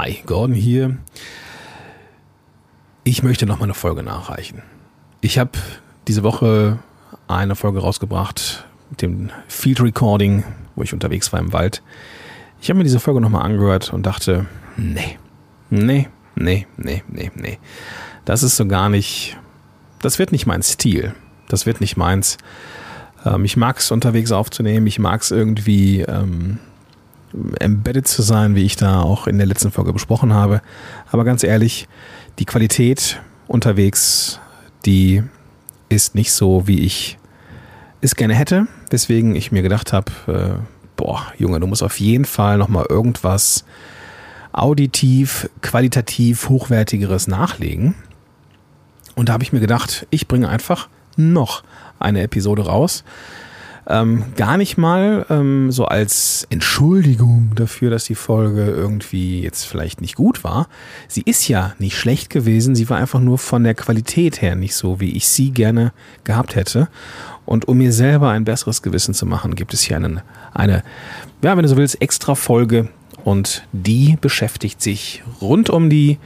Hi, Gordon hier. Ich möchte noch mal eine Folge nachreichen. Ich habe diese Woche eine Folge rausgebracht mit dem Field Recording, wo ich unterwegs war im Wald. Ich habe mir diese Folge noch mal angehört und dachte, nee, nee, nee, nee, nee, nee. Das ist so gar nicht, das wird nicht mein Stil. Das wird nicht meins. Ähm, ich mag es unterwegs aufzunehmen. Ich mag es irgendwie ähm, embedded zu sein, wie ich da auch in der letzten Folge besprochen habe. Aber ganz ehrlich, die Qualität unterwegs, die ist nicht so, wie ich es gerne hätte. Weswegen ich mir gedacht habe, äh, boah, Junge, du musst auf jeden Fall nochmal irgendwas auditiv, qualitativ hochwertigeres nachlegen. Und da habe ich mir gedacht, ich bringe einfach noch eine Episode raus. Ähm, gar nicht mal ähm, so als Entschuldigung dafür, dass die Folge irgendwie jetzt vielleicht nicht gut war. Sie ist ja nicht schlecht gewesen, sie war einfach nur von der Qualität her nicht so, wie ich sie gerne gehabt hätte. Und um mir selber ein besseres Gewissen zu machen, gibt es hier einen, eine, ja, wenn du so willst, extra Folge. Und die beschäftigt sich rund um die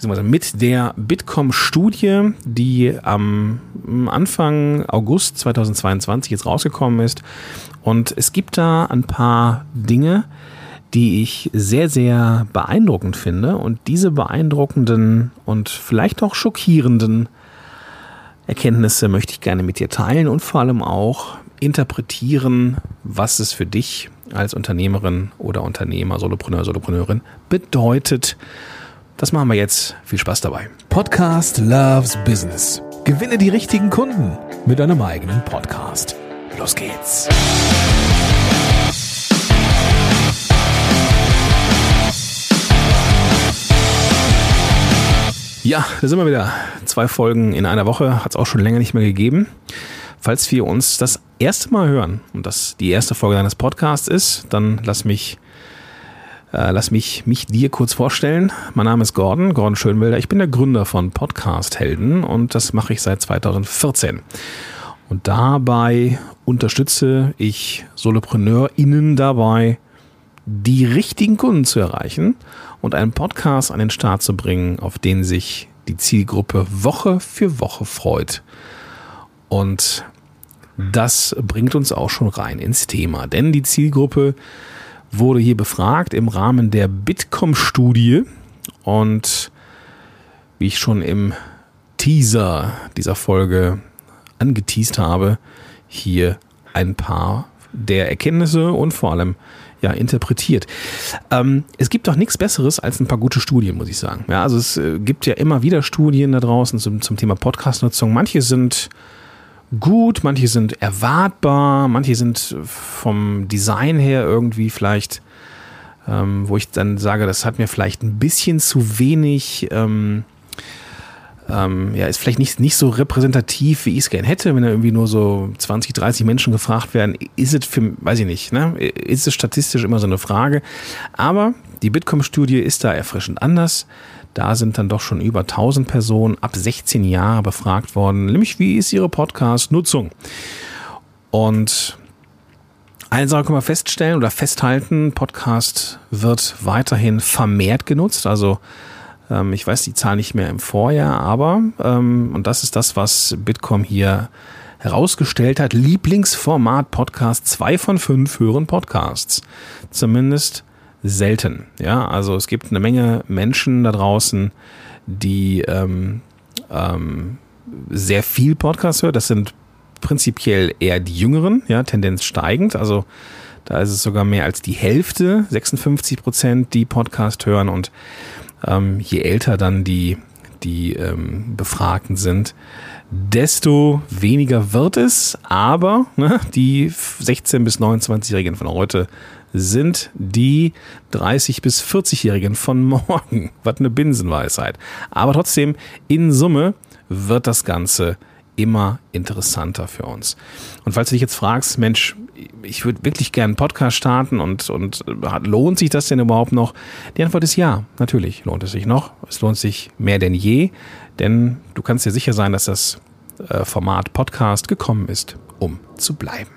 beziehungsweise mit der Bitkom-Studie, die am Anfang August 2022 jetzt rausgekommen ist. Und es gibt da ein paar Dinge, die ich sehr, sehr beeindruckend finde. Und diese beeindruckenden und vielleicht auch schockierenden Erkenntnisse möchte ich gerne mit dir teilen und vor allem auch interpretieren, was es für dich als Unternehmerin oder Unternehmer, Solopreneur, Solopreneurin bedeutet, das machen wir jetzt. Viel Spaß dabei. Podcast Loves Business. Gewinne die richtigen Kunden mit deinem eigenen Podcast. Los geht's. Ja, da sind wir wieder. Zwei Folgen in einer Woche hat es auch schon länger nicht mehr gegeben. Falls wir uns das erste Mal hören und das die erste Folge deines Podcasts ist, dann lass mich äh, lass mich, mich dir kurz vorstellen. Mein Name ist Gordon, Gordon Schönwilder. Ich bin der Gründer von Podcast Helden und das mache ich seit 2014. Und dabei unterstütze ich SolopreneurInnen dabei, die richtigen Kunden zu erreichen und einen Podcast an den Start zu bringen, auf den sich die Zielgruppe Woche für Woche freut. Und das bringt uns auch schon rein ins Thema, denn die Zielgruppe wurde hier befragt im Rahmen der Bitkom-Studie und wie ich schon im Teaser dieser Folge angeteased habe, hier ein paar der Erkenntnisse und vor allem ja interpretiert. Ähm, es gibt doch nichts Besseres als ein paar gute Studien, muss ich sagen. Ja, also es äh, gibt ja immer wieder Studien da draußen zum, zum Thema Podcast-Nutzung. Manche sind gut, manche sind erwartbar, manche sind vom Design her irgendwie vielleicht, ähm, wo ich dann sage, das hat mir vielleicht ein bisschen zu wenig, ähm, ähm, ja, ist vielleicht nicht, nicht so repräsentativ, wie ich es gern hätte, wenn da irgendwie nur so 20, 30 Menschen gefragt werden, ist es für, weiß ich nicht, ne? ist es statistisch immer so eine Frage. Aber die Bitkom-Studie ist da erfrischend anders. Da sind dann doch schon über 1000 Personen ab 16 Jahre befragt worden, nämlich wie ist ihre Podcast-Nutzung? Und eine Sache können wir feststellen oder festhalten, Podcast wird weiterhin vermehrt genutzt. Also ähm, ich weiß die Zahl nicht mehr im Vorjahr, aber, ähm, und das ist das, was Bitkom hier herausgestellt hat, Lieblingsformat Podcast, zwei von fünf hören Podcasts. Zumindest selten. Ja, also es gibt eine Menge Menschen da draußen, die ähm, ähm, sehr viel Podcast hören. Das sind prinzipiell eher die Jüngeren, ja, Tendenz steigend. Also da ist es sogar mehr als die Hälfte, 56 Prozent, die Podcast hören. Und ähm, je älter dann die, die ähm, Befragten sind, desto weniger wird es. Aber ne, die 16- bis 29-Jährigen von heute sind die 30- bis 40-Jährigen von morgen. Was eine Binsenweisheit. Aber trotzdem, in Summe wird das Ganze immer interessanter für uns. Und falls du dich jetzt fragst, Mensch, ich würde wirklich gerne einen Podcast starten und, und lohnt sich das denn überhaupt noch? Die Antwort ist ja, natürlich lohnt es sich noch. Es lohnt sich mehr denn je, denn du kannst dir sicher sein, dass das äh, Format Podcast gekommen ist, um zu bleiben.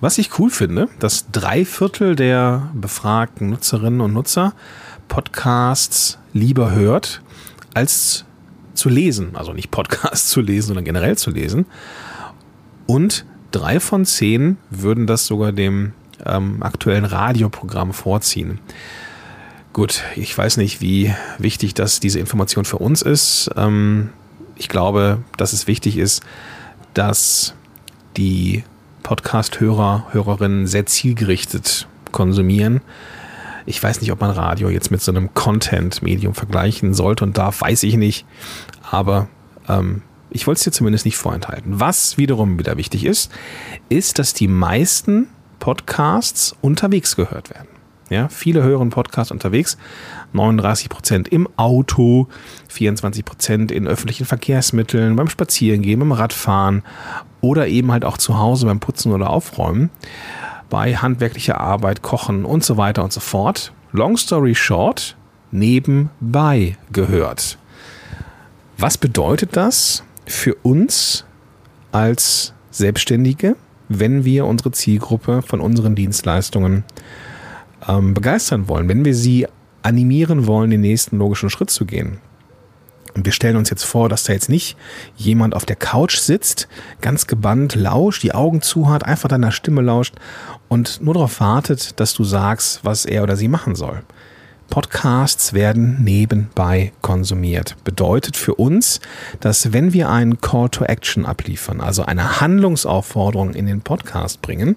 Was ich cool finde, dass drei Viertel der befragten Nutzerinnen und Nutzer Podcasts lieber hört, als zu lesen. Also nicht Podcasts zu lesen, sondern generell zu lesen. Und drei von zehn würden das sogar dem ähm, aktuellen Radioprogramm vorziehen. Gut, ich weiß nicht, wie wichtig das diese Information für uns ist. Ähm, ich glaube, dass es wichtig ist, dass die Podcast-Hörer, Hörerinnen sehr zielgerichtet konsumieren. Ich weiß nicht, ob man Radio jetzt mit so einem Content-Medium vergleichen sollte und darf, weiß ich nicht. Aber ähm, ich wollte es dir zumindest nicht vorenthalten. Was wiederum wieder wichtig ist, ist, dass die meisten Podcasts unterwegs gehört werden. Ja, viele hören Podcasts unterwegs. 39 Prozent im Auto, 24 Prozent in öffentlichen Verkehrsmitteln, beim Spazierengehen, beim Radfahren oder eben halt auch zu Hause beim Putzen oder Aufräumen, bei handwerklicher Arbeit, Kochen und so weiter und so fort. Long story short, nebenbei gehört. Was bedeutet das für uns als Selbstständige, wenn wir unsere Zielgruppe von unseren Dienstleistungen ähm, begeistern wollen, wenn wir sie animieren wollen, den nächsten logischen Schritt zu gehen. Und wir stellen uns jetzt vor, dass da jetzt nicht jemand auf der Couch sitzt, ganz gebannt lauscht, die Augen zu hat, einfach deiner Stimme lauscht und nur darauf wartet, dass du sagst, was er oder sie machen soll. Podcasts werden nebenbei konsumiert. Bedeutet für uns, dass wenn wir einen Call to Action abliefern, also eine Handlungsaufforderung in den Podcast bringen,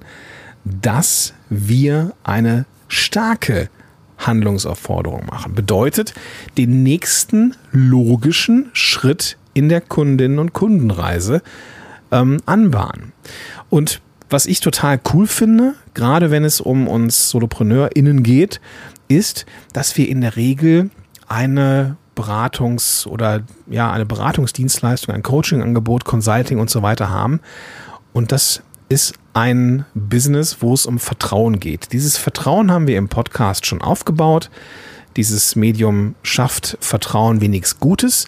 dass wir eine starke Handlungsaufforderung machen. Bedeutet, den nächsten logischen Schritt in der Kundinnen- und Kundenreise ähm, anbahnen. Und was ich total cool finde, gerade wenn es um uns SolopreneurInnen geht, ist, dass wir in der Regel eine Beratungs- oder ja, eine Beratungsdienstleistung, ein Coachingangebot, Consulting und so weiter haben. Und das ist ein Business, wo es um Vertrauen geht. Dieses Vertrauen haben wir im Podcast schon aufgebaut. Dieses Medium schafft Vertrauen wie nichts Gutes,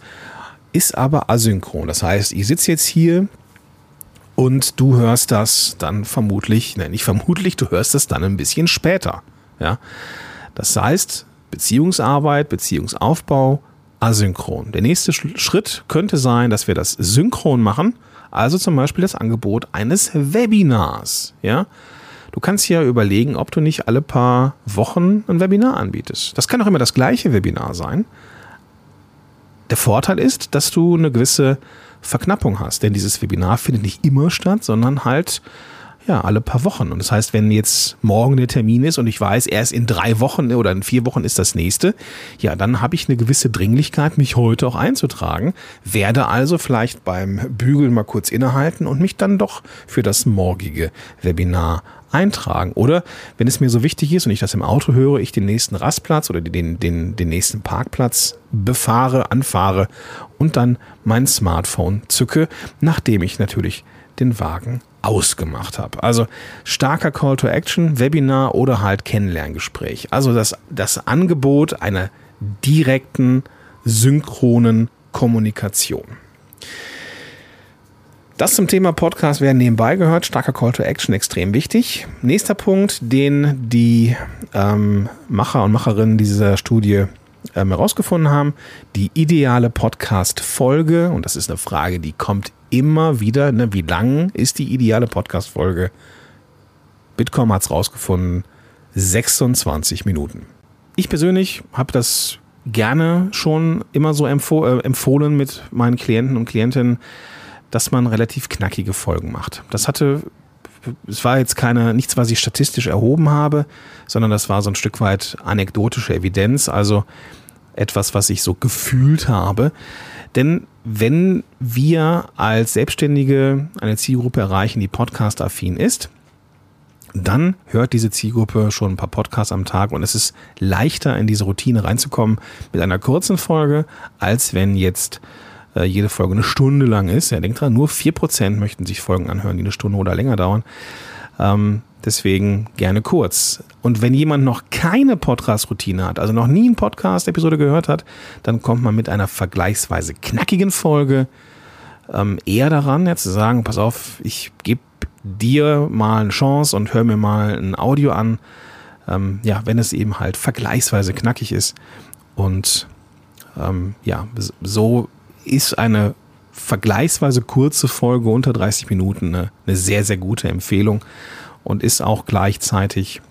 ist aber asynchron. Das heißt, ich sitze jetzt hier und du hörst das dann vermutlich, nein, nicht vermutlich, du hörst das dann ein bisschen später. Ja? Das heißt, Beziehungsarbeit, Beziehungsaufbau, asynchron. Der nächste Schritt könnte sein, dass wir das synchron machen also zum Beispiel das Angebot eines Webinars. Ja? Du kannst ja überlegen, ob du nicht alle paar Wochen ein Webinar anbietest. Das kann auch immer das gleiche Webinar sein. Der Vorteil ist, dass du eine gewisse Verknappung hast, denn dieses Webinar findet nicht immer statt, sondern halt ja, alle paar Wochen. Und das heißt, wenn jetzt morgen der Termin ist und ich weiß, erst in drei Wochen oder in vier Wochen ist das nächste, ja, dann habe ich eine gewisse Dringlichkeit, mich heute auch einzutragen, werde also vielleicht beim Bügeln mal kurz innehalten und mich dann doch für das morgige Webinar eintragen. Oder wenn es mir so wichtig ist und ich das im Auto höre, ich den nächsten Rastplatz oder den, den, den nächsten Parkplatz befahre, anfahre und dann mein Smartphone zücke, nachdem ich natürlich den Wagen ausgemacht habe. Also starker Call to Action, Webinar oder halt Kennenlerngespräch. Also das, das Angebot einer direkten, synchronen Kommunikation. Das zum Thema Podcast werden nebenbei gehört. Starker Call to Action extrem wichtig. Nächster Punkt, den die ähm, Macher und Macherinnen dieser Studie ähm, herausgefunden haben, die ideale Podcast-Folge, und das ist eine Frage, die kommt immer wieder, ne, wie lang ist die ideale Podcast-Folge? Bitkom hat es rausgefunden, 26 Minuten. Ich persönlich habe das gerne schon immer so empfoh äh, empfohlen mit meinen Klienten und Klientinnen, dass man relativ knackige Folgen macht. Das hatte, es war jetzt keine, nichts, was ich statistisch erhoben habe, sondern das war so ein Stück weit anekdotische Evidenz, also etwas, was ich so gefühlt habe. Denn wenn wir als Selbstständige eine Zielgruppe erreichen, die podcast-affin ist, dann hört diese Zielgruppe schon ein paar Podcasts am Tag und es ist leichter in diese Routine reinzukommen mit einer kurzen Folge, als wenn jetzt äh, jede Folge eine Stunde lang ist. Ja, denkt dran, nur vier Prozent möchten sich Folgen anhören, die eine Stunde oder länger dauern. Ähm, Deswegen gerne kurz. Und wenn jemand noch keine Podcast-Routine hat, also noch nie eine Podcast-Episode gehört hat, dann kommt man mit einer vergleichsweise knackigen Folge ähm, eher daran, ja, zu sagen, pass auf, ich gebe dir mal eine Chance und hör mir mal ein Audio an, ähm, ja, wenn es eben halt vergleichsweise knackig ist. Und ähm, ja, so ist eine vergleichsweise kurze Folge unter 30 Minuten eine, eine sehr, sehr gute Empfehlung und ist auch gleichzeitig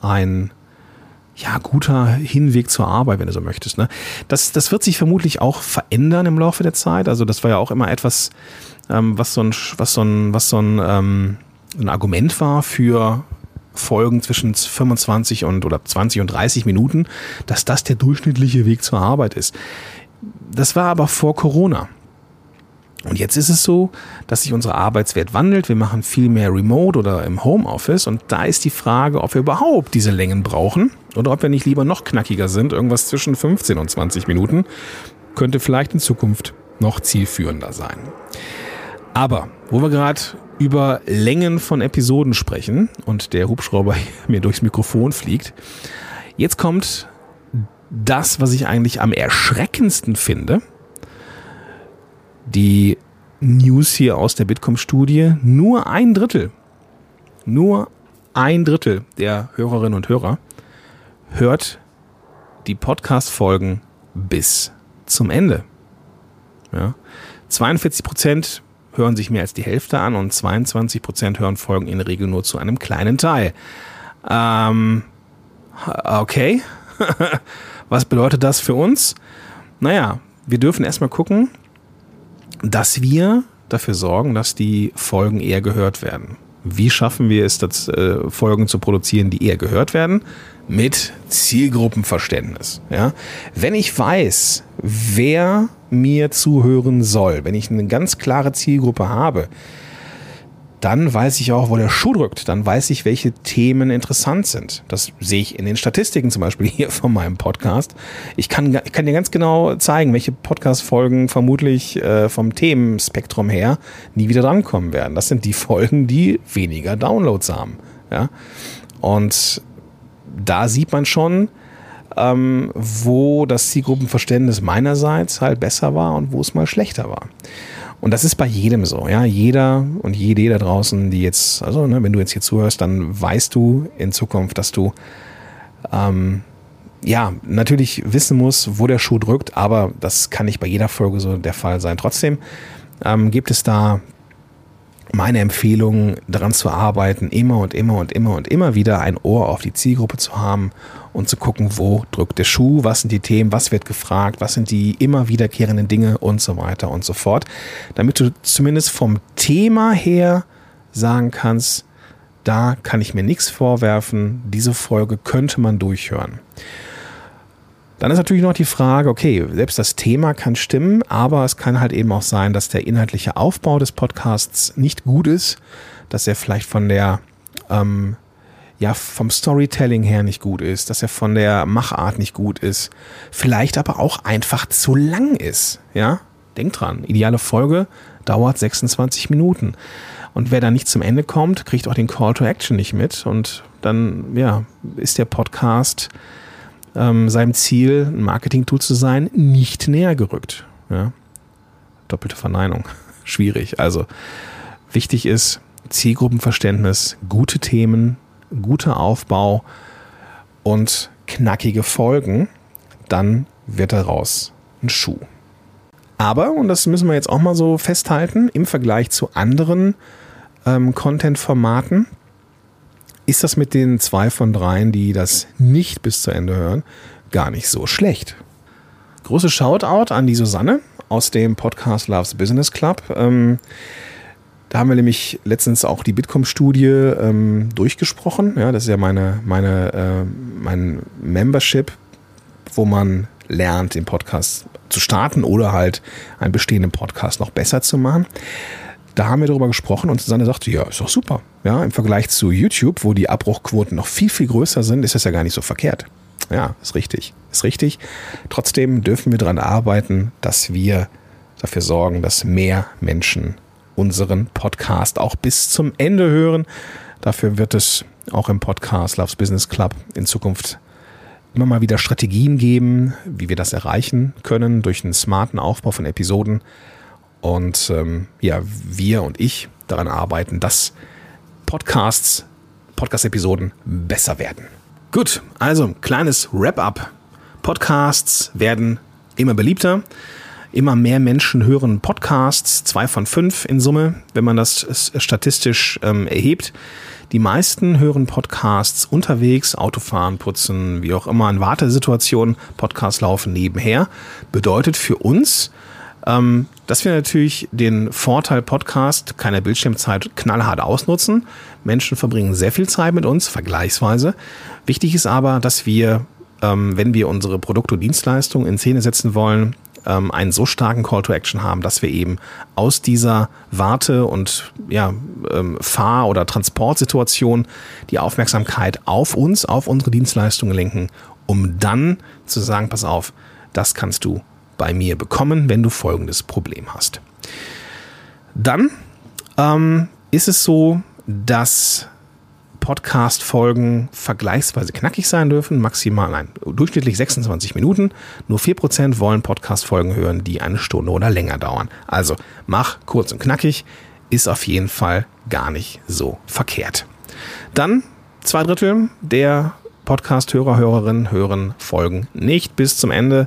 ein ja, guter Hinweg zur Arbeit, wenn du so möchtest. Ne? Das, das wird sich vermutlich auch verändern im Laufe der Zeit. Also das war ja auch immer etwas, ähm, was so ein, was so ein, was so ein, ähm, ein Argument war für Folgen zwischen 25 und oder 20 und 30 Minuten, dass das der durchschnittliche Weg zur Arbeit ist. Das war aber vor Corona. Und jetzt ist es so, dass sich unsere Arbeitswelt wandelt. Wir machen viel mehr Remote oder im Homeoffice. Und da ist die Frage, ob wir überhaupt diese Längen brauchen oder ob wir nicht lieber noch knackiger sind. Irgendwas zwischen 15 und 20 Minuten könnte vielleicht in Zukunft noch zielführender sein. Aber wo wir gerade über Längen von Episoden sprechen und der Hubschrauber mir durchs Mikrofon fliegt, jetzt kommt das, was ich eigentlich am erschreckendsten finde die News hier aus der Bitkom-Studie, nur ein Drittel, nur ein Drittel der Hörerinnen und Hörer hört die Podcast-Folgen bis zum Ende. Ja. 42 Prozent hören sich mehr als die Hälfte an und 22 Prozent hören Folgen in der Regel nur zu einem kleinen Teil. Ähm, okay. Was bedeutet das für uns? Naja, wir dürfen erstmal gucken, dass wir dafür sorgen, dass die Folgen eher gehört werden. Wie schaffen wir es, das, äh, Folgen zu produzieren, die eher gehört werden? Mit Zielgruppenverständnis. Ja? Wenn ich weiß, wer mir zuhören soll, wenn ich eine ganz klare Zielgruppe habe, dann weiß ich auch, wo der Schuh drückt. Dann weiß ich, welche Themen interessant sind. Das sehe ich in den Statistiken zum Beispiel hier von meinem Podcast. Ich kann, ich kann dir ganz genau zeigen, welche Podcast-Folgen vermutlich äh, vom Themenspektrum her nie wieder drankommen werden. Das sind die Folgen, die weniger Downloads haben. Ja? Und da sieht man schon, ähm, wo das Zielgruppenverständnis meinerseits halt besser war und wo es mal schlechter war. Und das ist bei jedem so, ja. Jeder und jede da draußen, die jetzt, also ne, wenn du jetzt hier zuhörst, dann weißt du in Zukunft, dass du ähm, ja natürlich wissen musst, wo der Schuh drückt, aber das kann nicht bei jeder Folge so der Fall sein. Trotzdem ähm, gibt es da meine Empfehlung, daran zu arbeiten, immer und immer und immer und immer wieder ein Ohr auf die Zielgruppe zu haben und zu gucken, wo drückt der Schuh, was sind die Themen, was wird gefragt, was sind die immer wiederkehrenden Dinge und so weiter und so fort, damit du zumindest vom Thema her sagen kannst, da kann ich mir nichts vorwerfen, diese Folge könnte man durchhören. Dann ist natürlich noch die Frage, okay, selbst das Thema kann stimmen, aber es kann halt eben auch sein, dass der inhaltliche Aufbau des Podcasts nicht gut ist, dass er vielleicht von der, ähm, ja, vom Storytelling her nicht gut ist, dass er von der Machart nicht gut ist, vielleicht aber auch einfach zu lang ist, ja? Denkt dran, ideale Folge dauert 26 Minuten. Und wer da nicht zum Ende kommt, kriegt auch den Call to Action nicht mit und dann, ja, ist der Podcast ähm, seinem Ziel, ein Marketing-Tool zu sein, nicht näher gerückt. Ja? Doppelte Verneinung. Schwierig. Also wichtig ist Zielgruppenverständnis, gute Themen, guter Aufbau und knackige Folgen. Dann wird daraus ein Schuh. Aber, und das müssen wir jetzt auch mal so festhalten, im Vergleich zu anderen ähm, Content-Formaten ist das mit den zwei von dreien, die das nicht bis zu Ende hören, gar nicht so schlecht. Große Shoutout an die Susanne aus dem Podcast Loves Business Club. Ähm, da haben wir nämlich letztens auch die Bitkom-Studie ähm, durchgesprochen. Ja, das ist ja meine, meine, äh, mein Membership, wo man lernt, den Podcast zu starten oder halt einen bestehenden Podcast noch besser zu machen da haben wir darüber gesprochen und Susanne sagte, ja, ist doch super. Ja, im Vergleich zu YouTube, wo die Abbruchquoten noch viel, viel größer sind, ist das ja gar nicht so verkehrt. Ja, ist richtig. Ist richtig. Trotzdem dürfen wir daran arbeiten, dass wir dafür sorgen, dass mehr Menschen unseren Podcast auch bis zum Ende hören. Dafür wird es auch im Podcast Loves Business Club in Zukunft immer mal wieder Strategien geben, wie wir das erreichen können durch einen smarten Aufbau von Episoden und ähm, ja, wir und ich daran arbeiten, dass Podcasts, Podcast-Episoden besser werden. Gut, also kleines Wrap-up. Podcasts werden immer beliebter. Immer mehr Menschen hören Podcasts, zwei von fünf in Summe, wenn man das statistisch ähm, erhebt. Die meisten hören Podcasts unterwegs, Autofahren, Putzen, wie auch immer, in Wartesituationen. Podcasts laufen nebenher. Bedeutet für uns, ähm, dass wir natürlich den Vorteil Podcast, keine Bildschirmzeit, knallhart ausnutzen. Menschen verbringen sehr viel Zeit mit uns, vergleichsweise. Wichtig ist aber, dass wir, ähm, wenn wir unsere Produkte und Dienstleistungen in Szene setzen wollen, ähm, einen so starken Call to Action haben, dass wir eben aus dieser Warte- und ja, ähm, Fahr- oder Transportsituation die Aufmerksamkeit auf uns, auf unsere Dienstleistungen lenken, um dann zu sagen, pass auf, das kannst du bei mir bekommen, wenn du folgendes Problem hast. Dann ähm, ist es so, dass Podcast-Folgen vergleichsweise knackig sein dürfen, maximal, nein, durchschnittlich 26 Minuten. Nur 4% wollen Podcast-Folgen hören, die eine Stunde oder länger dauern. Also mach kurz und knackig, ist auf jeden Fall gar nicht so verkehrt. Dann zwei Drittel der Podcast-Hörer, Hörerinnen hören Folgen nicht bis zum Ende.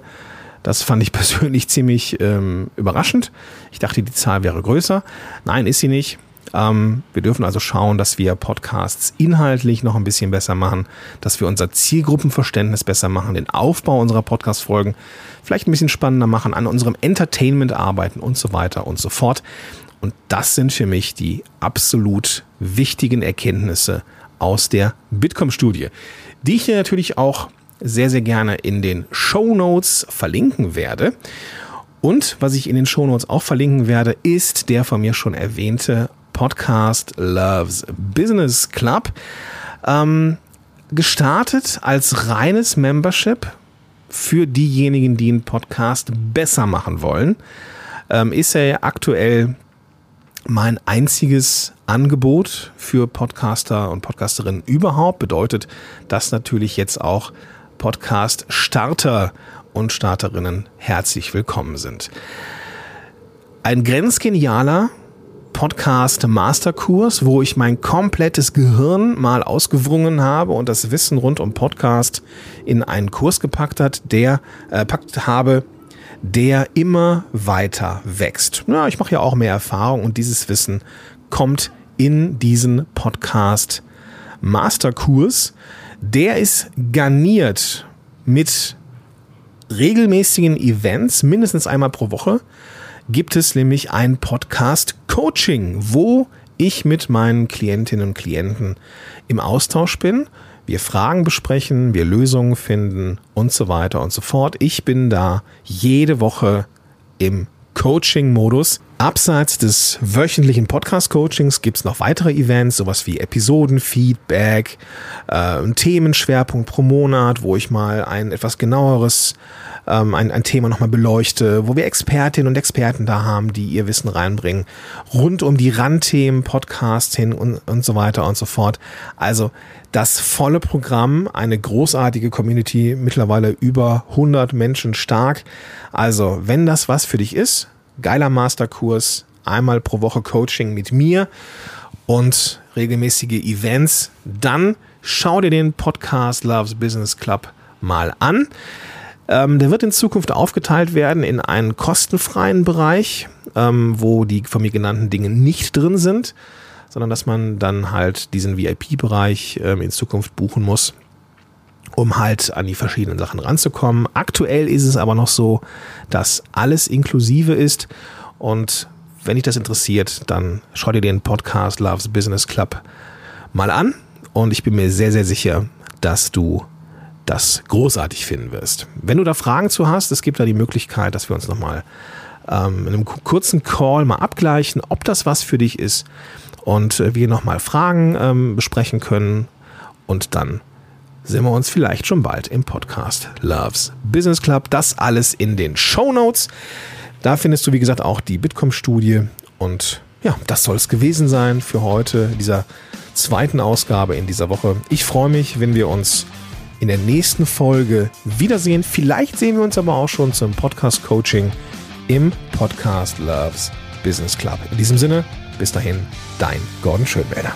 Das fand ich persönlich ziemlich ähm, überraschend. Ich dachte, die Zahl wäre größer. Nein, ist sie nicht. Ähm, wir dürfen also schauen, dass wir Podcasts inhaltlich noch ein bisschen besser machen, dass wir unser Zielgruppenverständnis besser machen, den Aufbau unserer Podcast-Folgen vielleicht ein bisschen spannender machen, an unserem Entertainment arbeiten und so weiter und so fort. Und das sind für mich die absolut wichtigen Erkenntnisse aus der Bitkom-Studie, die ich hier natürlich auch sehr, sehr gerne in den Show Notes verlinken werde. Und was ich in den Show Notes auch verlinken werde, ist der von mir schon erwähnte Podcast Loves Business Club. Ähm, gestartet als reines Membership für diejenigen, die einen Podcast besser machen wollen, ähm, ist er aktuell mein einziges Angebot für Podcaster und Podcasterinnen überhaupt. Bedeutet, dass natürlich jetzt auch Podcast-Starter und Starterinnen herzlich willkommen sind. Ein grenzgenialer Podcast Masterkurs, wo ich mein komplettes Gehirn mal ausgewrungen habe und das Wissen rund um Podcast in einen Kurs gepackt hat, der äh, packt habe, der immer weiter wächst. Ja, ich mache ja auch mehr Erfahrung und dieses Wissen kommt in diesen Podcast Masterkurs. Der ist garniert mit regelmäßigen Events, mindestens einmal pro Woche gibt es nämlich ein Podcast-Coaching, wo ich mit meinen Klientinnen und Klienten im Austausch bin. Wir Fragen besprechen, wir Lösungen finden und so weiter und so fort. Ich bin da jede Woche im Coaching-Modus. Abseits des wöchentlichen Podcast-Coachings gibt es noch weitere Events, sowas wie Episodenfeedback, äh, ein Themenschwerpunkt pro Monat, wo ich mal ein etwas genaueres ähm, ein, ein Thema nochmal beleuchte, wo wir Expertinnen und Experten da haben, die ihr Wissen reinbringen, rund um die Randthemen, Podcasts hin und, und so weiter und so fort. Also das volle Programm, eine großartige Community, mittlerweile über 100 Menschen stark. Also wenn das was für dich ist, geiler Masterkurs, einmal pro Woche Coaching mit mir und regelmäßige Events, dann schau dir den Podcast Loves Business Club mal an. Ähm, der wird in Zukunft aufgeteilt werden in einen kostenfreien Bereich, ähm, wo die von mir genannten Dinge nicht drin sind, sondern dass man dann halt diesen VIP-Bereich ähm, in Zukunft buchen muss, um halt an die verschiedenen Sachen ranzukommen. Aktuell ist es aber noch so, dass alles inklusive ist und wenn dich das interessiert, dann schau dir den Podcast Loves Business Club mal an und ich bin mir sehr, sehr sicher, dass du das großartig finden wirst. Wenn du da Fragen zu hast, es gibt da die Möglichkeit, dass wir uns nochmal ähm, in einem kurzen Call mal abgleichen, ob das was für dich ist und äh, wir nochmal Fragen ähm, besprechen können und dann sehen wir uns vielleicht schon bald im Podcast Loves Business Club. Das alles in den Show Notes. Da findest du, wie gesagt, auch die Bitkom-Studie. Und ja, das soll es gewesen sein für heute, dieser zweiten Ausgabe in dieser Woche. Ich freue mich, wenn wir uns in der nächsten Folge wiedersehen. Vielleicht sehen wir uns aber auch schon zum Podcast-Coaching im Podcast Loves Business Club. In diesem Sinne, bis dahin, dein Gordon Schönwälder.